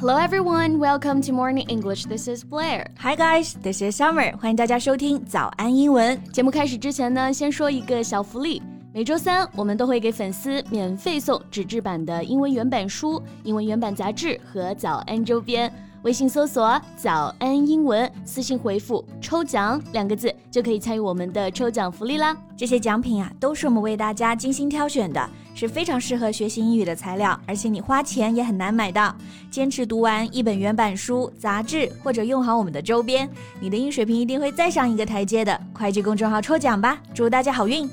Hello everyone, welcome to Morning English. This is Blair. Hi guys, this is Summer. 欢迎大家收听早安英文。节目开始之前呢，先说一个小福利。每周三我们都会给粉丝免费送纸质版的英文原版书、英文原版杂志和早安周边。微信搜索“早安英文”，私信回复“抽奖”两个字，就可以参与我们的抽奖福利啦。这些奖品啊，都是我们为大家精心挑选的，是非常适合学习英语的材料，而且你花钱也很难买到。坚持读完一本原版书、杂志，或者用好我们的周边，你的英语水平一定会再上一个台阶的。快去公众号抽奖吧，祝大家好运！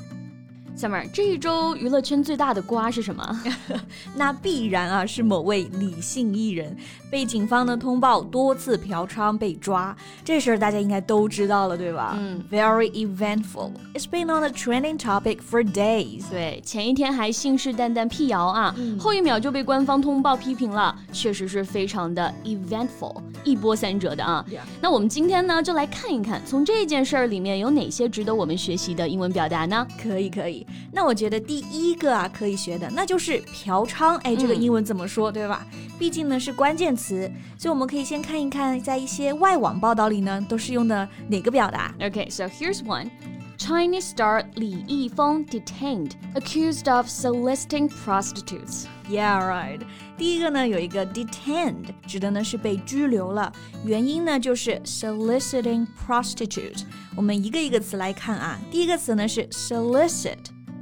小妹儿，这一周娱乐圈最大的瓜是什么？那必然啊是某位李姓艺人被警方呢通报多次嫖娼被抓，这事儿大家应该都知道了，对吧？嗯，Very eventful. It's been on a trending topic for days. 对，前一天还信誓旦旦辟谣啊，嗯后一秒就被官方通报批评了，确实是非常的 eventful，一波三折的啊。那我们今天呢，就来看一看，从这件事儿里面有哪些值得我们学习的英文表达呢？可以可以，那我觉得第一个啊可以学的，那就是嫖娼。哎，这个嗯英文怎么说，对吧？毕竟呢是关键词，所以我们可以先看一看，在一些外网报道里呢，都是用的哪个表达。 Okay, so here's one. Chinese star Li Yifeng detained, accused of soliciting prostitutes. Yeah, right. 第一个呢有一个 detained，指的呢是被拘留了，原因呢就是 soliciting prostitute。我们一个一个词来看啊，第一个词呢是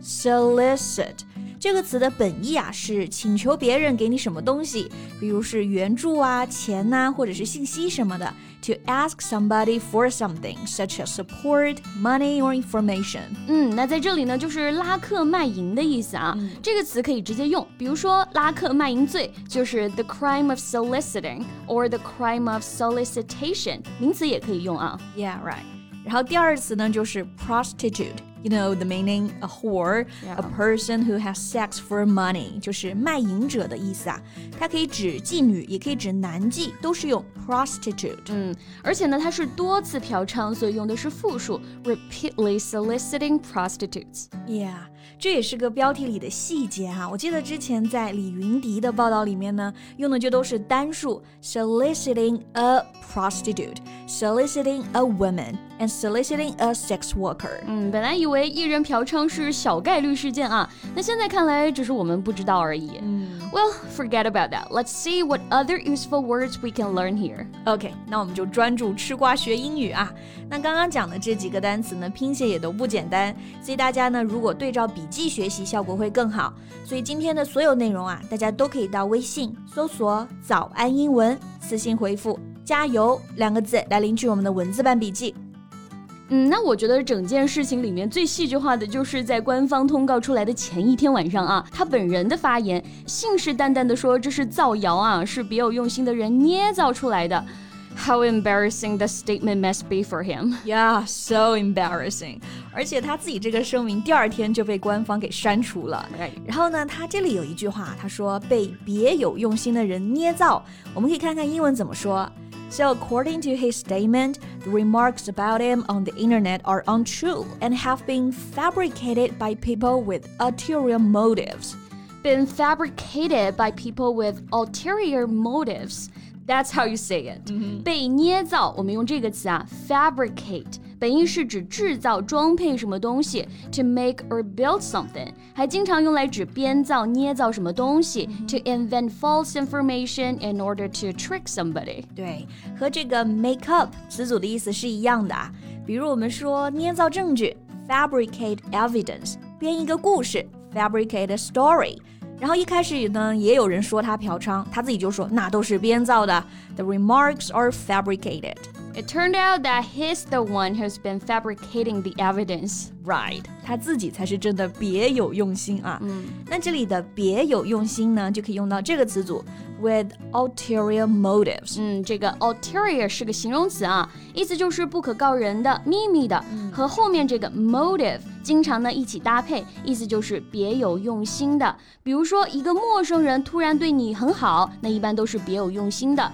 solicit，solicit。这个词的本意啊是请求别人给你什么东西，比如是援助啊、钱呐、或者是信息什么的。To ask somebody for something, such as support, money or information. 嗯，那在这里呢，就是拉客卖淫的意思啊。这个词可以直接用，比如说拉客卖淫罪就是 the crime of soliciting or the crime of solicitation，名词也可以用啊。 Yeah, right. 然后第二词呢就是 prostitute. You know the meaning a whore, Yeah. a person who has sex for money，就是卖淫者的意思啊。它可以指妓女，也可以指男妓，都是用 prostitute。嗯，而且呢，它是多次嫖娼，所以用的是复数，repeatedly soliciting prostitutes。 Yeah， 这也是个标题里的细节哈、我记得之前在李云迪的报道里面呢，用的就都是单数，soliciting a prostitute, soliciting a woman, and soliciting a sex worker。嗯，本来以为艺人嫖娼是小概率事件啊，那现在看来只是我们不知道而已。嗯 Well, forget about that. Let's see what other useful words we can learn here. OK，那我们就专注吃瓜学英语啊。那刚刚讲的这几个单词呢，拼写也都不简单，所以大家呢如果对照 笔记学习，效果会更好。所以今天的所有内容啊，大家都可以到微信搜索“早安英文”，私信回复“加油”两个字来领取我们的文字版笔记。嗯，那我觉得整件事情里面最戏剧化的就是在官方通告出来的前一天晚上啊，他本人的发言，信誓旦旦的说这是造谣啊，是别有用心的人捏造出来的。How embarrassing the statement must be for him. Yeah, so embarrassing。而且他自己这个声明第二天就被官方给删除了。 Right. 然后呢，他这里有一句话，他说被别有用心的人捏造。我们可以看看英文怎么说。So according to his statement, the remarks about him on the internet are untrue and have been fabricated by people with ulterior motives. Been fabricated by people with ulterior motives. That's how you say it. 被捏造，我们用这个词啊，fabricate，本意是指制造、装配什么东西，to make or build something，还经常用来指编造、捏造什么东西，to invent false information in order to trick somebody。对，和这个 make up 词组的意思是一样的啊。比如我们说捏造证据 （fabricate evidence），编一个故事 （fabricate a story）。 然后一开始呢，也有人说他嫖娼，他自己就说那都是编造的。The remarks are fabricated. It turned out that he's the one who's been fabricating the evidence. Right，他自己才是真的别有用心啊。嗯，那这里的别有用心呢，就可以用到这个词组 with ulterior motives。嗯，这个 ulterior 是个形容词啊，意思就是不可告人的、秘密的，和后面这个 motive 经常呢一起搭配，意思就是别有用心的。比如说，一个陌生人突然对你很好，那一般都是别有用心的。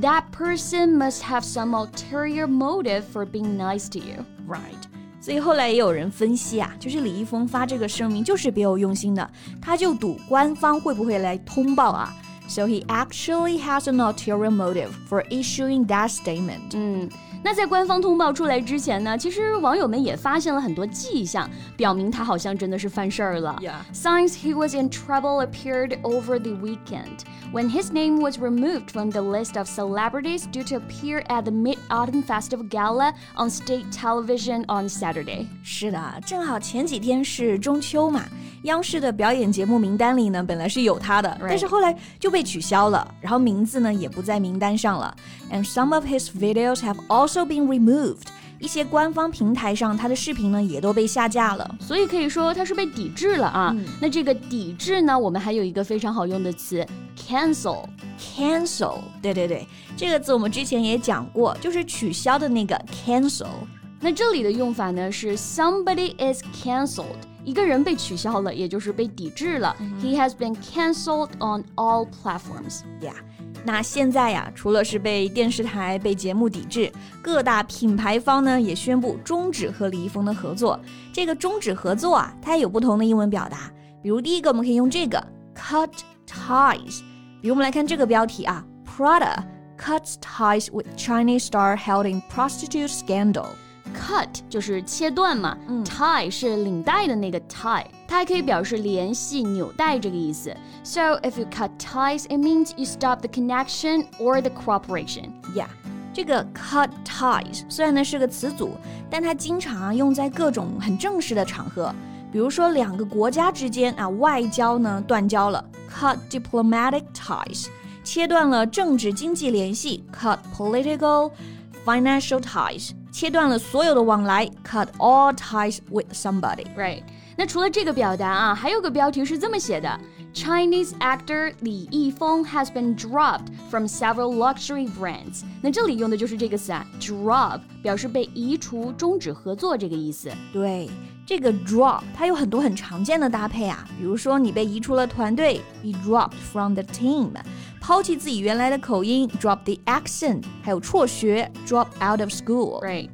That person must have some ulterior motive for being nice to you. Right。所以后来也有人分析啊，就是李易峰发这个声明就是别有用心的，他就赌官方会不会来通报啊。So he actually has an ulterior motive for issuing that statement. 嗯。那在官方通报出来之前呢，其实网友们也发现了很多迹象，表明他好像真的是犯事儿了。Yeah. Signs he was in trouble appeared over the weekend when his name was removed from the list of celebrities due to appear at the Mid-Autumn Festival Gala on state television on Saturday. 是的，正好前几天是中秋嘛，央视的表演节目名单里呢，本来是有他的，但是后来就被取消了，然后名字呢也不在名单上了。And some of his videos have also been removed. 一些官方平台上他的视频呢也都被下架了，所以可以说他是被抵制了啊。嗯、那这个抵制呢，我们还有一个非常好用的词，cancel。cancel，对对对，这个字我们之前也讲过，就是取消的那个 cancel。那这里的用法呢是 somebody is cancelled，一个人被取消了，也就是被抵制了。Mm -hmm. He has been cancelled on all platforms. Yeah. 那现在呀，除了是被电视台、被节目抵制，各大品牌方呢也宣布终止和李易峰的合作。这个终止合作啊，它也有不同的英文表达。比如第一个，我们可以用这个 cut ties。比如我们来看这个标题啊，Prada cuts ties with Chinese star held in prostitute scandal。cut 就是切断嘛，嗯，tie 是领带的那个 tie，它还可以表示联系、纽带这个意思。So if you cut ties, it means you stop the connection or the cooperation. Yeah. 这个 cut ties 虽然呢是个词组，但它经常用在各种很正式的场合，比如说两个国家之间啊外交呢断交了，cut diplomatic ties，切断了政治经济联系，cut political financial ties。 切断了所有的往来，cut all ties with somebody。Right。那除了这个表达啊，还有个标题是这么写的：Chinese actor 李易峰 has been dropped from several luxury brands。那这里用的就是这个词啊，drop，表示被移除、终止合作这个意思。对， 这个 drop 它有很多很常见的搭配啊，比如说你被移出了团队，be dropped from the team。抛弃自己原来的口音，drop the accent，还有辍学，drop out of school。Right.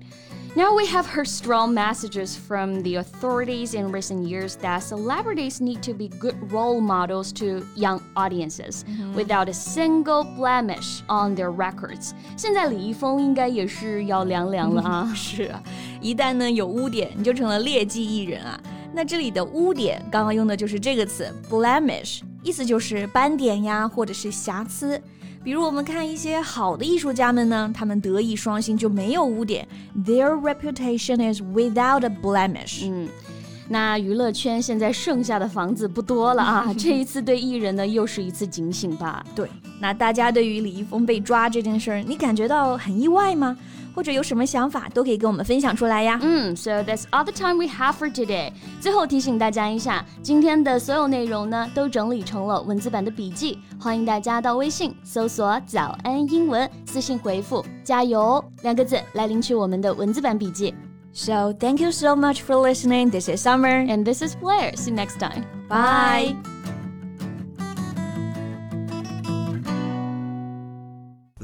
Now we have heard strong messages from the authorities in recent years that celebrities need to be good role models to young audiences mm -hmm. without a single blemish on their records. 现在李易峰应该也是要凉凉了啊！是啊，一旦呢有污点，你就成了劣迹艺人啊。那这里的污点，刚刚用的就是这个词 blemish，意思就是斑点呀，或者是瑕疵。 比如我们看一些好的艺术家们呢，他们德艺双馨就没有污点，their reputation is without a blemish。嗯，那娱乐圈现在剩下的房子不多了啊，这一次对艺人呢又是一次警醒吧？对，那大家对于李易峰被抓这件事儿，你感觉到很意外吗？或者有什么想法都可以跟我们分享出来呀。嗯，So that's all the time we have for today。最后提醒大家一下，今天的所有内容呢都整理成了文字版的笔记，欢迎大家到微信搜索“早安英文”，私信回复“加油”两个字来领取我们的文字版笔记。So thank you so much for listening. This is Summer and this is Blair. See you next time. Bye.